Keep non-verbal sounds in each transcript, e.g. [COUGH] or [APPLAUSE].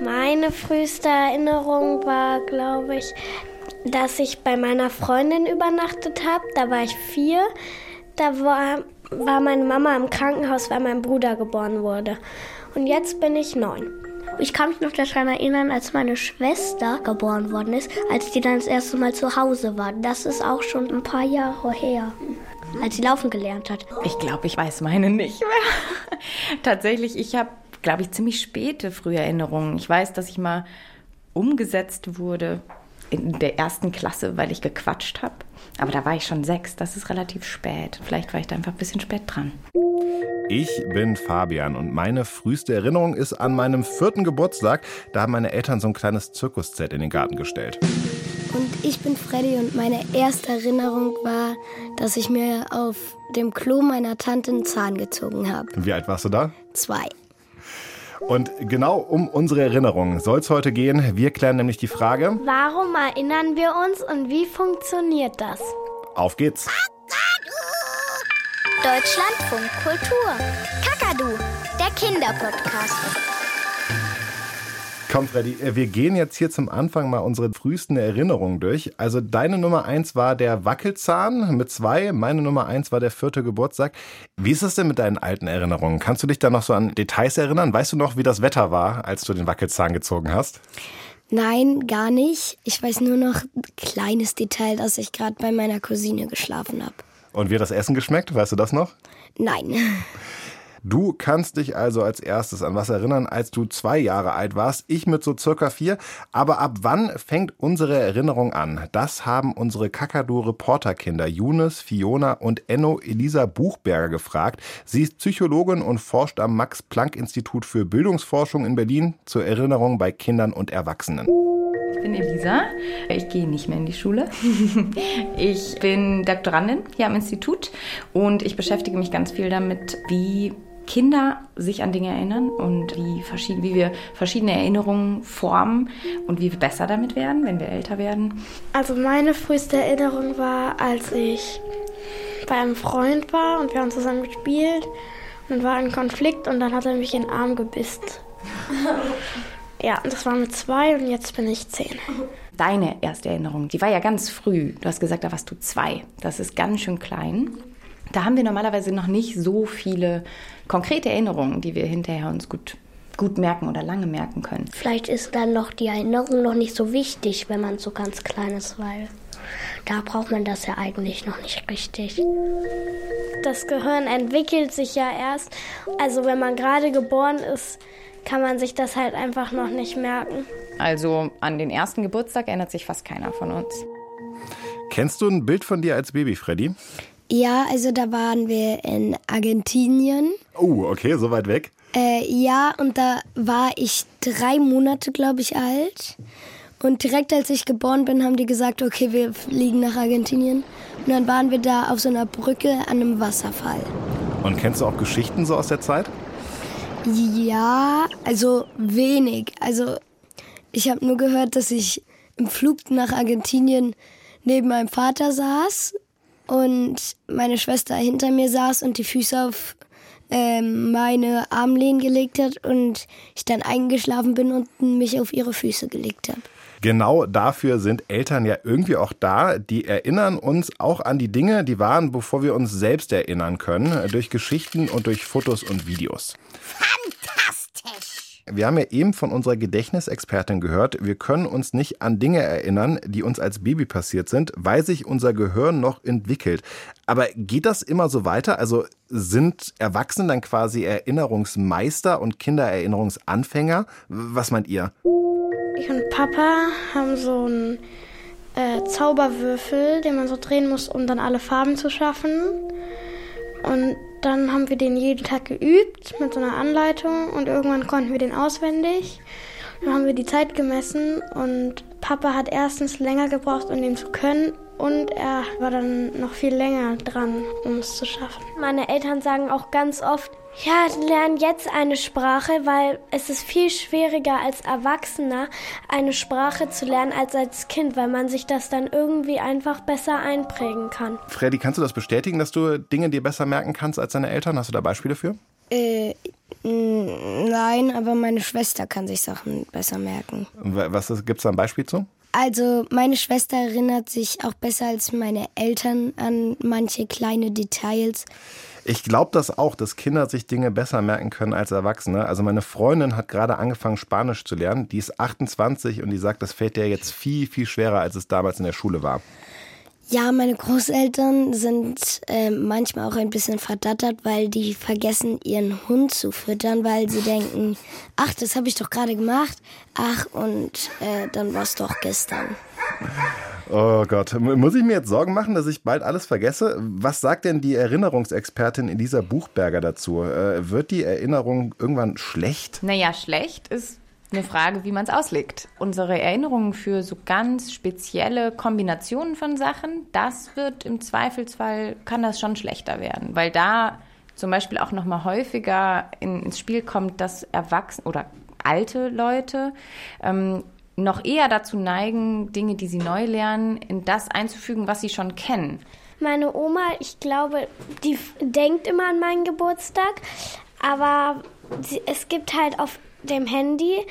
Meine früheste Erinnerung war, glaube ich, dass ich bei meiner Freundin übernachtet habe. Da war ich vier. Da war, war meine Mama im Krankenhaus, weil mein Bruder geboren wurde. Und jetzt bin ich neun. Ich kann mich noch daran erinnern, als meine Schwester geboren worden ist, als die dann das erste Mal zu Hause war. Das ist auch schon ein paar Jahre her, als sie laufen gelernt hat. Ich glaube, ich weiß meine nicht mehr. [LAUGHS] Tatsächlich, ich habe, glaube ich, ziemlich späte frühe Erinnerungen. Ich weiß, dass ich mal umgesetzt wurde in der ersten Klasse, weil ich gequatscht habe. Aber da war ich schon sechs, das ist relativ spät. Vielleicht war ich da einfach ein bisschen spät dran. Ich bin Fabian und meine früheste Erinnerung ist an meinem vierten Geburtstag. Da haben meine Eltern so ein kleines Zirkuszelt in den Garten gestellt. Und ich bin Freddy und meine erste Erinnerung war, dass ich mir auf dem Klo meiner Tante einen Zahn gezogen habe. Wie alt warst du da? Zwei. Und genau um unsere Erinnerungen soll es heute gehen. Wir klären nämlich die Frage: Warum erinnern wir uns und wie funktioniert das? Auf geht's! Deutschlandfunk Kultur. Kakadu, der Kinderpodcast. Komm, Freddy, äh, wir gehen jetzt hier zum Anfang mal unsere frühesten Erinnerungen durch. Also deine Nummer eins war der Wackelzahn mit zwei, meine Nummer eins war der vierte Geburtstag. Wie ist es denn mit deinen alten Erinnerungen? Kannst du dich da noch so an Details erinnern? Weißt du noch, wie das Wetter war, als du den Wackelzahn gezogen hast? Nein, gar nicht. Ich weiß nur noch ein kleines Detail, dass ich gerade bei meiner Cousine geschlafen habe. Und wie hat das Essen geschmeckt? Weißt du das noch? Nein. [LAUGHS] Du kannst dich also als erstes an was erinnern, als du zwei Jahre alt warst. Ich mit so circa vier. Aber ab wann fängt unsere Erinnerung an? Das haben unsere Kakadu-Reporterkinder Younes, Fiona und Enno Elisa Buchberger gefragt. Sie ist Psychologin und forscht am Max-Planck-Institut für Bildungsforschung in Berlin zur Erinnerung bei Kindern und Erwachsenen. Ich bin Elisa. Ich gehe nicht mehr in die Schule. [LAUGHS] Ich bin Doktorandin hier am Institut und ich beschäftige mich ganz viel damit, wie Kinder sich an Dinge erinnern und wie, verschieden, wie wir verschiedene Erinnerungen formen und wie wir besser damit werden, wenn wir älter werden. Also meine früheste Erinnerung war, als ich bei einem Freund war und wir haben zusammen gespielt und war ein Konflikt und dann hat er mich in den Arm gebissen. [LAUGHS] Ja, das war mit zwei und jetzt bin ich zehn. Deine erste Erinnerung, die war ja ganz früh. Du hast gesagt, da warst du zwei. Das ist ganz schön klein. Da haben wir normalerweise noch nicht so viele konkrete Erinnerungen, die wir hinterher uns gut, gut merken oder lange merken können. Vielleicht ist dann noch die Erinnerung noch nicht so wichtig, wenn man so ganz klein ist, weil da braucht man das ja eigentlich noch nicht richtig. Das Gehirn entwickelt sich ja erst. Also wenn man gerade geboren ist, kann man sich das halt einfach noch nicht merken. Also an den ersten Geburtstag erinnert sich fast keiner von uns. Kennst du ein Bild von dir als Baby, Freddy? Ja, also da waren wir in Argentinien. Oh, okay, so weit weg. Äh, ja, und da war ich drei Monate, glaube ich, alt. Und direkt als ich geboren bin, haben die gesagt, okay, wir fliegen nach Argentinien. Und dann waren wir da auf so einer Brücke an einem Wasserfall. Und kennst du auch Geschichten so aus der Zeit? Ja, also wenig. Also ich habe nur gehört, dass ich im Flug nach Argentinien neben meinem Vater saß und meine Schwester hinter mir saß und die Füße auf ähm, meine Armlehnen gelegt hat und ich dann eingeschlafen bin und mich auf ihre Füße gelegt habe. Genau dafür sind Eltern ja irgendwie auch da. Die erinnern uns auch an die Dinge, die waren, bevor wir uns selbst erinnern können, durch Geschichten und durch Fotos und Videos. Fantastisch! Wir haben ja eben von unserer Gedächtnisexpertin gehört, wir können uns nicht an Dinge erinnern, die uns als Baby passiert sind, weil sich unser Gehirn noch entwickelt. Aber geht das immer so weiter? Also sind Erwachsene dann quasi Erinnerungsmeister und Kinder Erinnerungsanfänger? Was meint ihr? Ich und Papa haben so einen äh, Zauberwürfel, den man so drehen muss, um dann alle Farben zu schaffen. Und dann haben wir den jeden Tag geübt mit so einer Anleitung und irgendwann konnten wir den auswendig. Dann haben wir die Zeit gemessen und Papa hat erstens länger gebraucht, um den zu können und er war dann noch viel länger dran, um es zu schaffen. Meine Eltern sagen auch ganz oft, ja, lern jetzt eine Sprache, weil es ist viel schwieriger als Erwachsener eine Sprache zu lernen als als Kind, weil man sich das dann irgendwie einfach besser einprägen kann. Freddy, kannst du das bestätigen, dass du Dinge dir besser merken kannst als deine Eltern? Hast du da Beispiele für? Äh, nein, aber meine Schwester kann sich Sachen besser merken. Was gibt es da ein Beispiel zu? Also meine Schwester erinnert sich auch besser als meine Eltern an manche kleine Details. Ich glaube das auch, dass Kinder sich Dinge besser merken können als Erwachsene. Also meine Freundin hat gerade angefangen, Spanisch zu lernen. Die ist 28 und die sagt, das fällt dir jetzt viel, viel schwerer, als es damals in der Schule war. Ja, meine Großeltern sind äh, manchmal auch ein bisschen verdattert, weil die vergessen, ihren Hund zu füttern, weil sie denken, ach, das habe ich doch gerade gemacht. Ach, und äh, dann war es doch gestern. Oh Gott, muss ich mir jetzt Sorgen machen, dass ich bald alles vergesse? Was sagt denn die Erinnerungsexpertin Elisa Buchberger dazu? Äh, wird die Erinnerung irgendwann schlecht? Naja, schlecht ist eine Frage, wie man es auslegt. Unsere Erinnerungen für so ganz spezielle Kombinationen von Sachen, das wird im Zweifelsfall, kann das schon schlechter werden, weil da zum Beispiel auch noch mal häufiger in, ins Spiel kommt, dass Erwachsene oder alte Leute ähm, noch eher dazu neigen, Dinge, die sie neu lernen, in das einzufügen, was sie schon kennen. Meine Oma, ich glaube, die denkt immer an meinen Geburtstag, aber es gibt halt auf dem Handy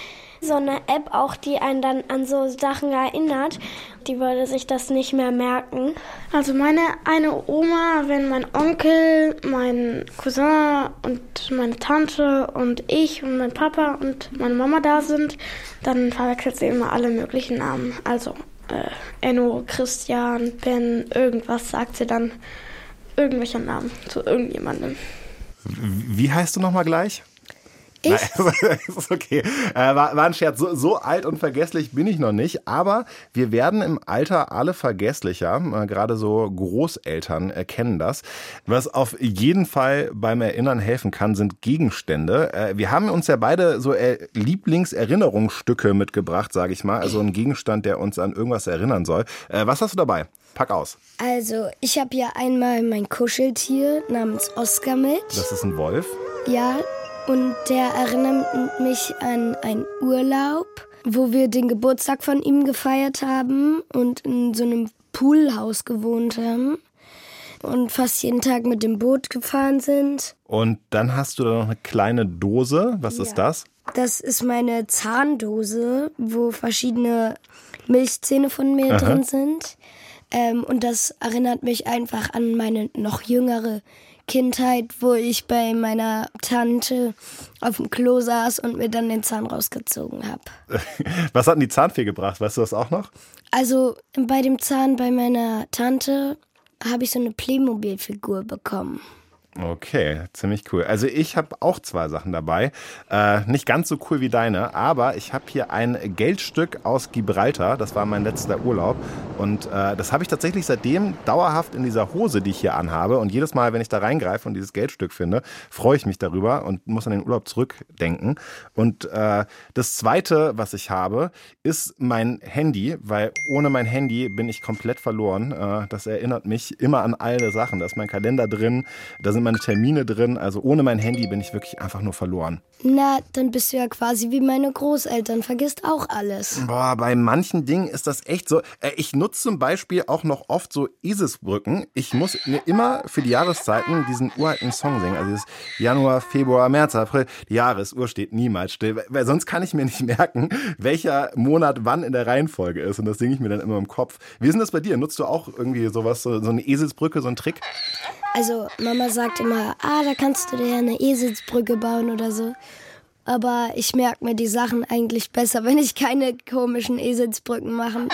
so eine App auch, die einen dann an so Sachen erinnert. Die würde sich das nicht mehr merken. Also meine eine Oma, wenn mein Onkel, mein Cousin und meine Tante und ich und mein Papa und meine Mama da sind, dann verwechselt sie immer alle möglichen Namen. Also äh, Enno, Christian, Ben, irgendwas sagt sie dann irgendwelche Namen zu irgendjemandem. Wie heißt du nochmal gleich? Ich? Nein, [LAUGHS] ist okay. Äh, war, war ein Scherz. So, so alt und vergesslich bin ich noch nicht. Aber wir werden im Alter alle vergesslicher. Äh, gerade so Großeltern erkennen das. Was auf jeden Fall beim Erinnern helfen kann, sind Gegenstände. Äh, wir haben uns ja beide so äh, Lieblingserinnerungsstücke mitgebracht, sage ich mal. Also ein Gegenstand, der uns an irgendwas erinnern soll. Was hast du dabei? Pack aus. Also, ich habe ja einmal mein Kuscheltier namens Oscar mit. Das ist ein Wolf. Ja, und der erinnert mich an einen Urlaub, wo wir den Geburtstag von ihm gefeiert haben und in so einem Poolhaus gewohnt haben und fast jeden Tag mit dem Boot gefahren sind. Und dann hast du da noch eine kleine Dose. Was ist das? Das ist meine Zahndose, wo verschiedene Milchzähne von mir Aha. drin sind. Ähm, und das erinnert mich einfach an meine noch jüngere Kindheit, wo ich bei meiner Tante auf dem Klo saß und mir dann den Zahn rausgezogen habe. [LAUGHS] Was hat denn die Zahnfee gebracht? Weißt du das auch noch? Also bei dem Zahn bei meiner Tante habe ich so eine Playmobil-Figur bekommen. Okay, ziemlich cool. Also ich habe auch zwei Sachen dabei. Äh, nicht ganz so cool wie deine, aber ich habe hier ein Geldstück aus Gibraltar. Das war mein letzter Urlaub. Und äh, das habe ich tatsächlich seitdem dauerhaft in dieser Hose, die ich hier anhabe. Und jedes Mal, wenn ich da reingreife und dieses Geldstück finde, freue ich mich darüber und muss an den Urlaub zurückdenken. Und äh, das zweite, was ich habe, ist mein Handy, weil ohne mein Handy bin ich komplett verloren. Äh, das erinnert mich immer an alle Sachen. Da ist mein Kalender drin, da sind meine Termine drin. Also ohne mein Handy bin ich wirklich einfach nur verloren. Na, dann bist du ja quasi wie meine Großeltern, vergisst auch alles. Boah, bei manchen Dingen ist das echt so. Äh, Ich nutze zum Beispiel auch noch oft so Eselsbrücken. Ich muss mir immer für die Jahreszeiten diesen uralten Song singen. Also dieses Januar, Februar, März, April. Die Jahresuhr steht niemals still, weil sonst kann ich mir nicht [LAUGHS] merken, welcher Monat wann in der Reihenfolge ist. Und das singe ich mir dann immer im Kopf. Wie ist denn das bei dir? Nutzt du auch irgendwie sowas, so, so eine Eselsbrücke, so einen Trick? Also Mama sagt immer, ah, da kannst du dir eine Eselsbrücke bauen oder so. Aber ich merke mir die Sachen eigentlich besser, [LAUGHS] wenn ich keine komischen Eselsbrücken mache.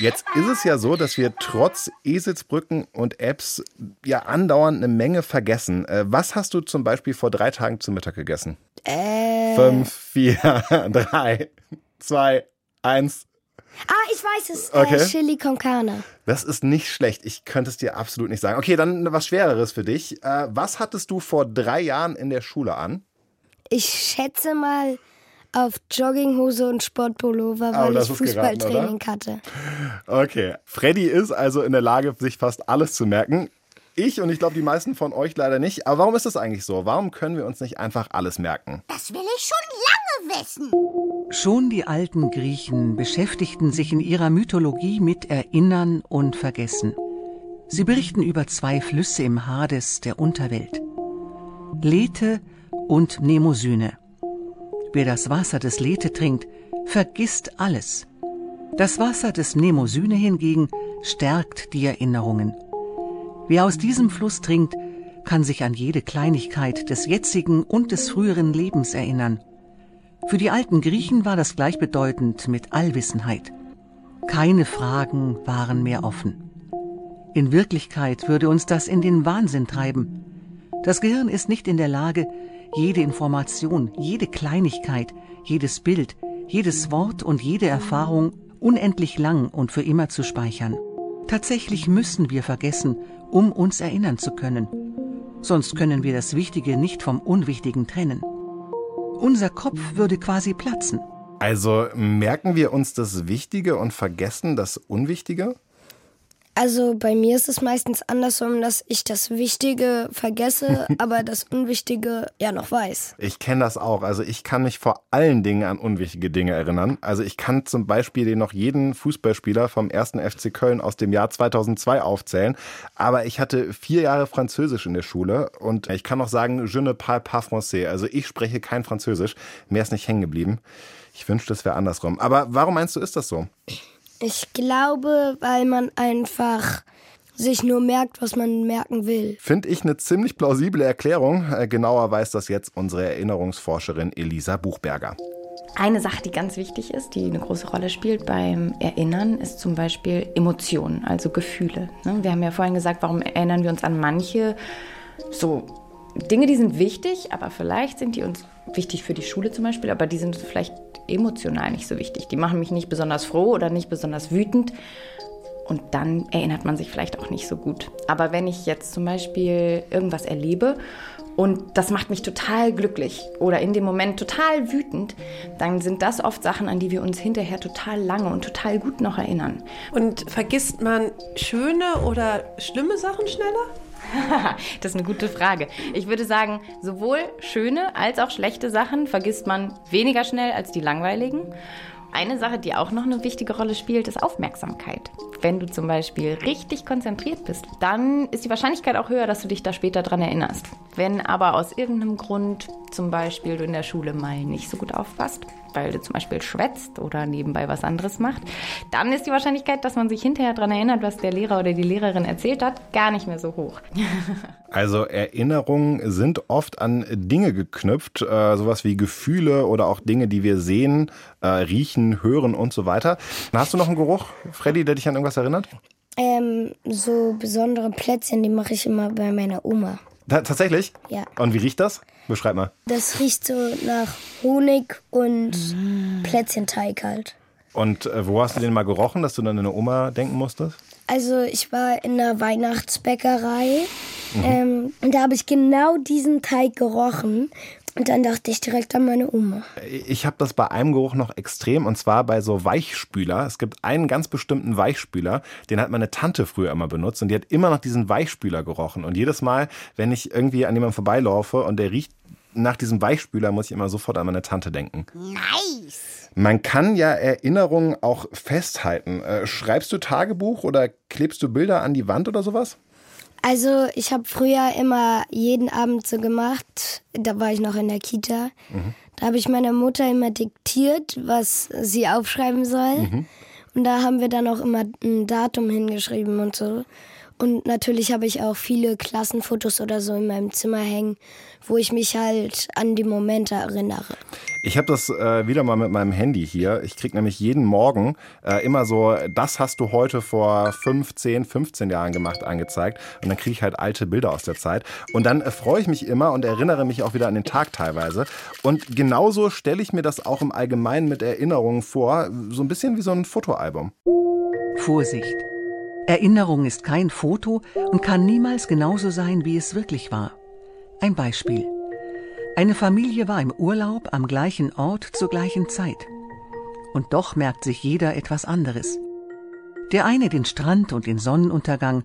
Jetzt ist es ja so, dass wir trotz Eselsbrücken und Apps ja andauernd eine Menge vergessen. Äh, Was hast du zum Beispiel vor drei Tagen zu Mittag gegessen? Äh. Fünf, vier, [LAUGHS] drei, zwei, eins. Ah, ich weiß es. Okay. Äh, Chili con Carne. Das ist nicht schlecht. Ich könnte es dir absolut nicht sagen. Okay, dann was Schwereres für dich. Äh, Was hattest du vor drei Jahren in der Schule an? Ich schätze mal auf Jogginghose und Sportpullover, Aber weil ich ist geraten, Fußballtraining hatte. Okay. Freddy ist also in der Lage, sich fast alles zu merken. Ich und ich glaube die meisten von euch leider nicht. Aber warum ist das eigentlich so? Warum können wir uns nicht einfach alles merken? Das will ich schon lange wissen. Schon die alten Griechen beschäftigten sich in ihrer Mythologie mit Erinnern und Vergessen. Sie berichten über zwei Flüsse im Hades der Unterwelt. Lethe und Mnemosyne. Wer das Wasser des Lethe trinkt, vergisst alles. Das Wasser des Mnemosyne hingegen stärkt die Erinnerungen. Wer aus diesem Fluss trinkt, kann sich an jede Kleinigkeit des jetzigen und des früheren Lebens erinnern. Für die alten Griechen war das gleichbedeutend mit Allwissenheit. Keine Fragen waren mehr offen. In Wirklichkeit würde uns das in den Wahnsinn treiben. Das Gehirn ist nicht in der Lage, jede Information, jede Kleinigkeit, jedes Bild, jedes Wort und jede Erfahrung unendlich lang und für immer zu speichern. Tatsächlich müssen wir vergessen, um uns erinnern zu können. Sonst können wir das Wichtige nicht vom Unwichtigen trennen. Unser Kopf würde quasi platzen. Also merken wir uns das Wichtige und vergessen das Unwichtige? Also bei mir ist es meistens andersrum, dass ich das Wichtige vergesse, [LAUGHS] aber das Unwichtige ja noch weiß. Ich kenne das auch. Also ich kann mich vor allen Dingen an unwichtige Dinge erinnern. Also ich kann zum Beispiel den noch jeden Fußballspieler vom ersten FC Köln aus dem Jahr 2002 aufzählen. Aber ich hatte vier Jahre Französisch in der Schule und ich kann noch sagen, je ne parle pas français. Also ich spreche kein Französisch. Mehr ist nicht hängen geblieben. Ich wünschte, es wäre andersrum. Aber warum meinst du, ist das so? Ich glaube, weil man einfach sich nur merkt, was man merken will. Finde ich eine ziemlich plausible Erklärung. Äh, genauer weiß das jetzt unsere Erinnerungsforscherin Elisa Buchberger. Eine Sache, die ganz wichtig ist, die eine große Rolle spielt beim Erinnern, ist zum Beispiel Emotionen, also Gefühle. Ne? Wir haben ja vorhin gesagt, warum erinnern wir uns an manche so Dinge, die sind wichtig, aber vielleicht sind die uns wichtig für die Schule zum Beispiel, aber die sind vielleicht emotional nicht so wichtig. Die machen mich nicht besonders froh oder nicht besonders wütend. Und dann erinnert man sich vielleicht auch nicht so gut. Aber wenn ich jetzt zum Beispiel irgendwas erlebe und das macht mich total glücklich oder in dem Moment total wütend, dann sind das oft Sachen, an die wir uns hinterher total lange und total gut noch erinnern. Und vergisst man schöne oder schlimme Sachen schneller? [LAUGHS] das ist eine gute Frage. Ich würde sagen, sowohl schöne als auch schlechte Sachen vergisst man weniger schnell als die langweiligen. Eine Sache, die auch noch eine wichtige Rolle spielt, ist Aufmerksamkeit. Wenn du zum Beispiel richtig konzentriert bist, dann ist die Wahrscheinlichkeit auch höher, dass du dich da später dran erinnerst. Wenn aber aus irgendeinem Grund zum Beispiel du in der Schule mal nicht so gut aufpasst, weil du zum Beispiel schwätzt oder nebenbei was anderes macht, dann ist die Wahrscheinlichkeit, dass man sich hinterher daran erinnert, was der Lehrer oder die Lehrerin erzählt hat, gar nicht mehr so hoch. [LAUGHS] Also Erinnerungen sind oft an Dinge geknüpft, äh, sowas wie Gefühle oder auch Dinge, die wir sehen, äh, riechen, hören und so weiter. Hast du noch einen Geruch, Freddy, der dich an irgendwas erinnert? Ähm, so besondere Plätzchen, die mache ich immer bei meiner Oma. Ta tatsächlich? Ja. Und wie riecht das? Beschreib mal. Das riecht so nach Honig und mm. Plätzchenteig halt. Und äh, wo hast du den mal gerochen, dass du dann an deine Oma denken musstest? Also ich war in einer Weihnachtsbäckerei mhm. ähm, und da habe ich genau diesen Teig gerochen und dann dachte ich direkt an meine Oma. Ich habe das bei einem Geruch noch extrem und zwar bei so Weichspüler. Es gibt einen ganz bestimmten Weichspüler, den hat meine Tante früher immer benutzt und die hat immer noch diesen Weichspüler gerochen. Und jedes Mal, wenn ich irgendwie an jemandem vorbeilaufe und der riecht nach diesem Weichspüler, muss ich immer sofort an meine Tante denken. Nice. Man kann ja Erinnerungen auch festhalten. Äh, schreibst du Tagebuch oder klebst du Bilder an die Wand oder sowas? Also ich habe früher immer jeden Abend so gemacht, da war ich noch in der Kita. Mhm. Da habe ich meiner Mutter immer diktiert, was sie aufschreiben soll. Mhm. Und da haben wir dann auch immer ein Datum hingeschrieben und so. Und natürlich habe ich auch viele Klassenfotos oder so in meinem Zimmer hängen, wo ich mich halt an die Momente erinnere. Ich habe das äh, wieder mal mit meinem Handy hier. Ich kriege nämlich jeden Morgen äh, immer so, das hast du heute vor 15, 15 Jahren gemacht, angezeigt. Und dann kriege ich halt alte Bilder aus der Zeit. Und dann äh, freue ich mich immer und erinnere mich auch wieder an den Tag teilweise. Und genauso stelle ich mir das auch im Allgemeinen mit Erinnerungen vor. So ein bisschen wie so ein Fotoalbum. Vorsicht! Erinnerung ist kein Foto und kann niemals genauso sein, wie es wirklich war. Ein Beispiel. Eine Familie war im Urlaub am gleichen Ort zur gleichen Zeit. Und doch merkt sich jeder etwas anderes. Der eine den Strand und den Sonnenuntergang,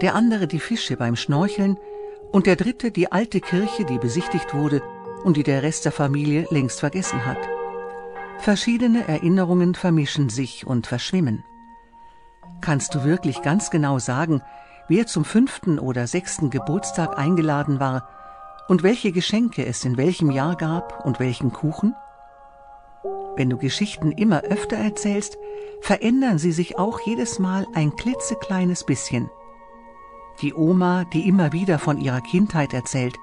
der andere die Fische beim Schnorcheln und der dritte die alte Kirche, die besichtigt wurde und die der Rest der Familie längst vergessen hat. Verschiedene Erinnerungen vermischen sich und verschwimmen. Kannst du wirklich ganz genau sagen, wer zum fünften oder sechsten Geburtstag eingeladen war und welche Geschenke es in welchem Jahr gab und welchen Kuchen? Wenn du Geschichten immer öfter erzählst, verändern sie sich auch jedes Mal ein klitzekleines bisschen. Die Oma, die immer wieder von ihrer Kindheit erzählt,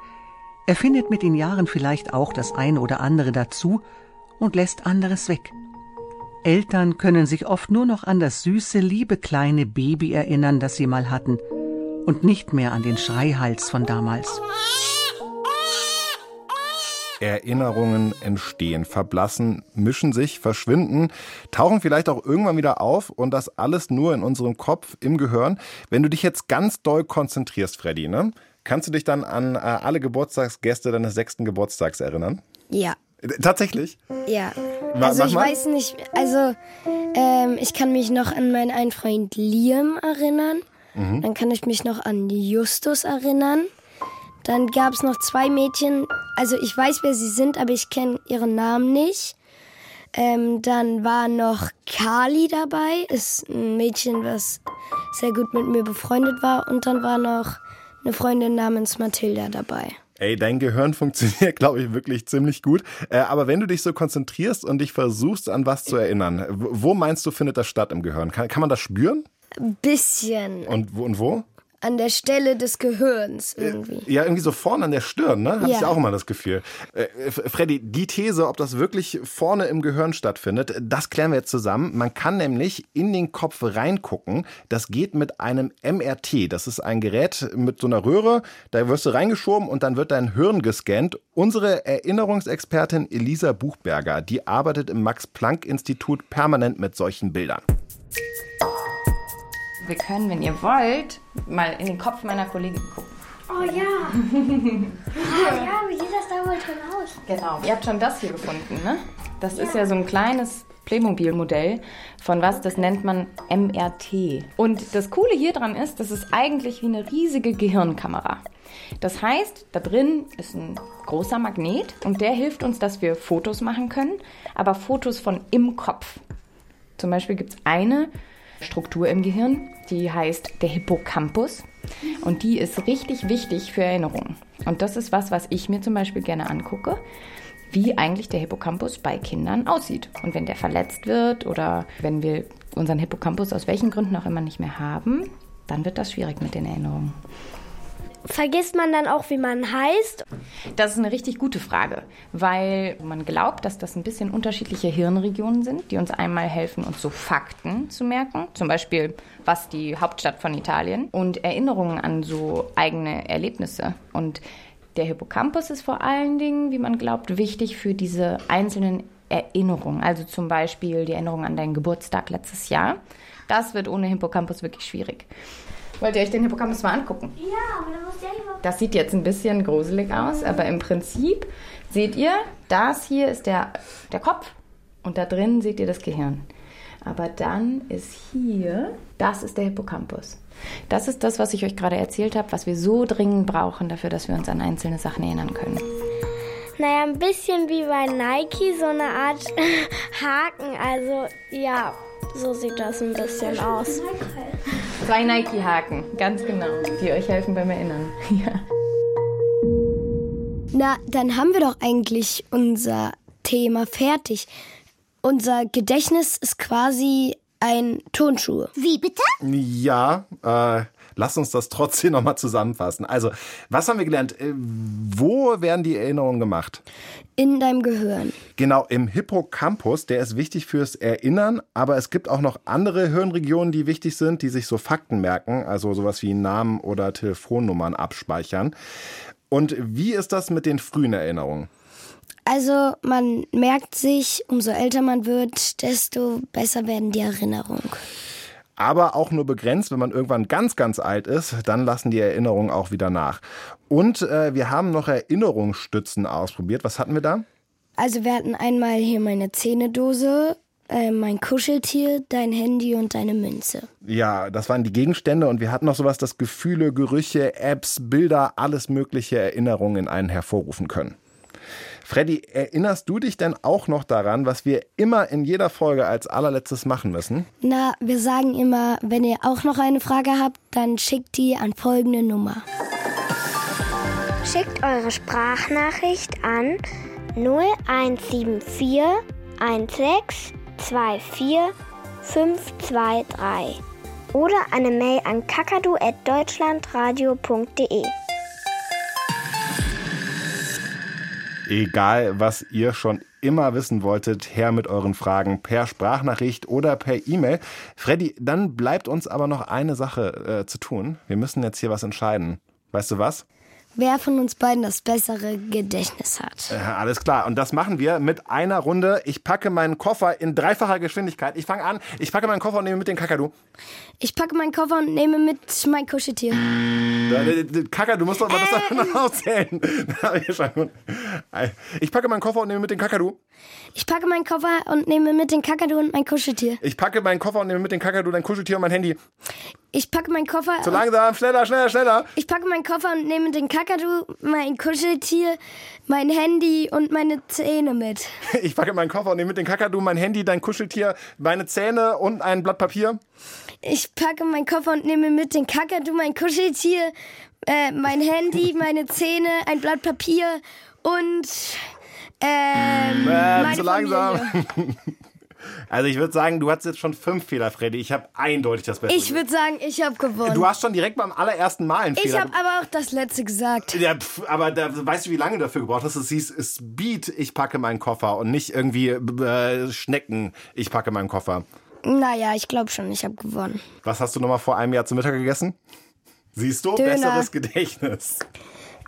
erfindet mit den Jahren vielleicht auch das eine oder andere dazu und lässt anderes weg. Eltern können sich oft nur noch an das süße, liebe kleine Baby erinnern, das sie mal hatten, und nicht mehr an den Schreihals von damals. Erinnerungen entstehen, verblassen, mischen sich, verschwinden, tauchen vielleicht auch irgendwann wieder auf und das alles nur in unserem Kopf, im Gehirn. Wenn du dich jetzt ganz doll konzentrierst, Freddy, ne? Kannst du dich dann an äh, alle Geburtstagsgäste deines sechsten Geburtstags erinnern? Ja. Tatsächlich? Ja. Ma- Also ich weiß nicht, also ähm, ich kann mich noch an meinen einen Freund Liam erinnern. Mhm. Dann kann ich mich noch an Justus erinnern. Dann gab es noch zwei Mädchen, also ich weiß, wer sie sind, aber ich kenne ihren Namen nicht. Ähm, dann war noch Kali dabei, ist ein Mädchen, was sehr gut mit mir befreundet war. Und dann war noch eine Freundin namens Mathilda dabei. Ey, dein Gehirn [LAUGHS] funktioniert, glaube ich, wirklich ziemlich gut. Äh, aber wenn du dich so konzentrierst und dich versuchst, an was zu erinnern, wo meinst du, findet das statt im Gehirn? Kann, kann man das spüren? Bisschen Und wo? Und wo? An der Stelle des Gehirns irgendwie. Ja, irgendwie so vorne an der Stirn, ne? Habe ich Ja. auch immer das Gefühl. Äh, Freddy, die These, ob das wirklich vorne im Gehirn stattfindet, das klären wir jetzt zusammen. Man kann nämlich in den Kopf reingucken. Das geht mit einem MRT. Das ist ein Gerät mit so einer Röhre. Da wirst du reingeschoben und dann wird dein Hirn gescannt. Unsere Erinnerungsexpertin Elisa Buchberger, die arbeitet im Max-Planck-Institut permanent mit solchen Bildern. Wir können, wenn ihr wollt, mal in den Kopf meiner Kollegin gucken. Oh ja. [LAUGHS] ah, ja, wie sieht das da wohl drin aus? Genau. Ihr habt schon das hier gefunden, ne? Das ist ja so ein kleines Playmobil-Modell von was, das nennt man MRT. Und das Coole hier dran ist, das ist eigentlich wie eine riesige Gehirnkamera. Das heißt, da drin ist ein großer Magnet und der hilft uns, dass wir Fotos machen können, aber Fotos von im Kopf. Zum Beispiel gibt es eine Struktur im Gehirn, die heißt der Hippocampus. Und die ist richtig wichtig für Erinnerungen. Und das ist was, was ich mir zum Beispiel gerne angucke, wie eigentlich der Hippocampus bei Kindern aussieht. Und wenn der verletzt wird oder wenn wir unseren Hippocampus aus welchen Gründen auch immer nicht mehr haben, dann wird das schwierig mit den Erinnerungen. Vergisst man dann auch, wie man heißt? Das ist eine richtig gute Frage, weil man glaubt, dass das ein bisschen unterschiedliche Hirnregionen sind, die uns einmal helfen, uns so Fakten zu merken, zum Beispiel was die Hauptstadt von Italien und Erinnerungen an so eigene Erlebnisse. Und der Hippocampus ist vor allen Dingen, wie man glaubt, wichtig für diese einzelnen Erinnerungen. Also zum Beispiel die Erinnerung an deinen Geburtstag letztes Jahr. Das wird ohne Hippocampus wirklich schwierig. Wollt ihr euch den Hippocampus mal angucken? Ja, aber dann muss der hier Das sieht jetzt ein bisschen gruselig aus, aber im Prinzip seht ihr, das hier ist der, der Kopf und da drin seht ihr das Gehirn. Aber dann ist hier, das ist der Hippocampus. Das ist das, was ich euch gerade erzählt habe, was wir so dringend brauchen dafür, dass wir uns an einzelne Sachen erinnern können. Naja, ein bisschen wie bei Nike, so eine Art [LAUGHS] Haken. Also, ja, so sieht das ein bisschen aus. Zwei Nike-Haken, ganz genau, die euch helfen beim Erinnern. [LAUGHS] Ja. Na, dann haben wir doch eigentlich unser Thema fertig. Unser Gedächtnis ist quasi ein Turnschuh. Wie bitte? Ja, äh, lass uns das trotzdem nochmal zusammenfassen. Also, was haben wir gelernt? Äh, Wo werden die Erinnerungen gemacht? In deinem Gehirn. Genau, im Hippocampus, der ist wichtig fürs Erinnern, aber es gibt auch noch andere Hirnregionen, die wichtig sind, die sich so Fakten merken, also sowas wie Namen oder Telefonnummern abspeichern. Und wie ist das mit den frühen Erinnerungen? Also man merkt sich, umso älter man wird, desto besser werden die Erinnerungen. Aber auch nur begrenzt. Wenn man irgendwann ganz, ganz alt ist, dann lassen die Erinnerungen auch wieder nach. Und äh, wir haben noch Erinnerungsstützen ausprobiert. Was hatten wir da? Also wir hatten einmal hier meine Zähnedose, äh, mein Kuscheltier, dein Handy und deine Münze. Ja, das waren die Gegenstände und wir hatten noch sowas, das Gefühle, Gerüche, Apps, Bilder, alles mögliche Erinnerungen in einen hervorrufen können. Freddy, erinnerst du dich denn auch noch daran, was wir immer in jeder Folge als allerletztes machen müssen? Na, wir sagen immer, wenn ihr auch noch eine Frage habt, dann schickt die an folgende Nummer. Schickt eure Sprachnachricht an 0174 1624 523 oder eine Mail an kakadu@deutschlandradio.de. Egal, was ihr schon immer wissen wolltet, her mit euren Fragen per Sprachnachricht oder per E-Mail. Freddy, dann bleibt uns aber noch eine Sache äh, zu tun. Wir müssen jetzt hier was entscheiden. Weißt du was? Wer von uns beiden das bessere Gedächtnis hat. Äh, alles klar. Und das machen wir mit einer Runde. Ich packe meinen Koffer in dreifacher Geschwindigkeit. Ich fange an. Ich packe meinen Koffer und nehme mit den Kakadu. Ich packe meinen Koffer und nehme mit mein Kuscheltier. Äh, Kakadu, du musst doch mal das Ähm. noch aufzählen. Ich packe meinen Koffer und nehme mit den Kakadu. Ich packe meinen Koffer und nehme mit den Kakadu und mein Kuscheltier. Ich packe meinen Koffer und nehme mit den Kakadu dein Kuscheltier und mein Handy. Ich packe meinen Koffer. Zu langsam, schneller, schneller, schneller. Ich packe meinen Koffer und nehme den Kakadu, mein Kuscheltier, mein Handy und meine Zähne mit. [LAUGHS] Ich packe meinen Koffer und nehme mit den Kakadu mein Handy, dein Kuscheltier, meine Zähne und ein Blatt Papier. Ich packe meinen Koffer und nehme mit den Kakadu, mein Kuscheltier, äh, mein Handy, [LAUGHS] meine Zähne, ein Blatt Papier und ähm, Äh, meine zu langsam. [LAUGHS] Also ich würde sagen, du hattest jetzt schon fünf Fehler, Freddy. Ich habe eindeutig das Beste. Ich würde sagen, ich habe gewonnen. du hast schon direkt beim allerersten Mal einen ich Fehler. habe aber auch das letzte gesagt. ja, pf, aber da, weißt du, wie lange du dafür gebraucht hast? Es hieß Speed, ich packe meinen Koffer und nicht irgendwie äh, Schnecken, ich packe meinen Koffer. Naja, ich glaube schon, ich habe gewonnen. Was hast du nochmal vor einem Jahr zu Mittag gegessen? Siehst du, Döner. besseres Gedächtnis.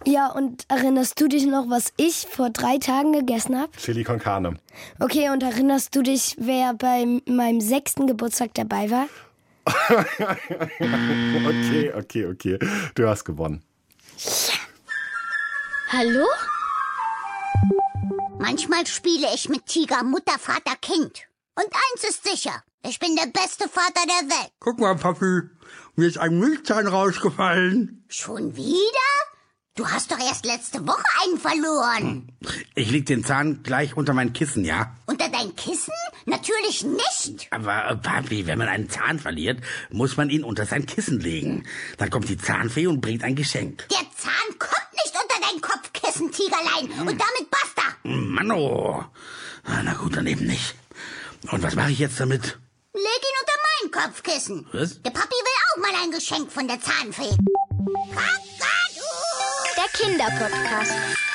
Ja, und erinnerst du dich noch, was ich vor drei Tagen gegessen habe? Chili con carne. Okay, und erinnerst du dich, wer bei meinem sechsten Geburtstag dabei war? [LAUGHS] Okay, okay, okay. Du hast gewonnen. Hallo? Manchmal spiele ich mit Tiger Mutter, Vater, Kind. Und eins ist sicher, ich bin der beste Vater der Welt. Guck mal, Papi, mir ist ein Milchzahn rausgefallen. Schon wieder? Du hast doch erst letzte Woche einen verloren. Ich leg den Zahn gleich unter mein Kissen, ja? Unter dein Kissen? Natürlich nicht. Aber äh, Papi, wenn man einen Zahn verliert, muss man ihn unter sein Kissen legen. Dann kommt die Zahnfee und bringt ein Geschenk. Der Zahn kommt nicht unter dein Kopfkissen, Tigerlein. Und damit basta. Manno. Ah, Na gut, dann eben nicht. Und was mache ich jetzt damit? Leg ihn unter mein Kopfkissen. Was? Der Papi will auch mal ein Geschenk von der Zahnfee. Kakadu! Der Kinderpodcast.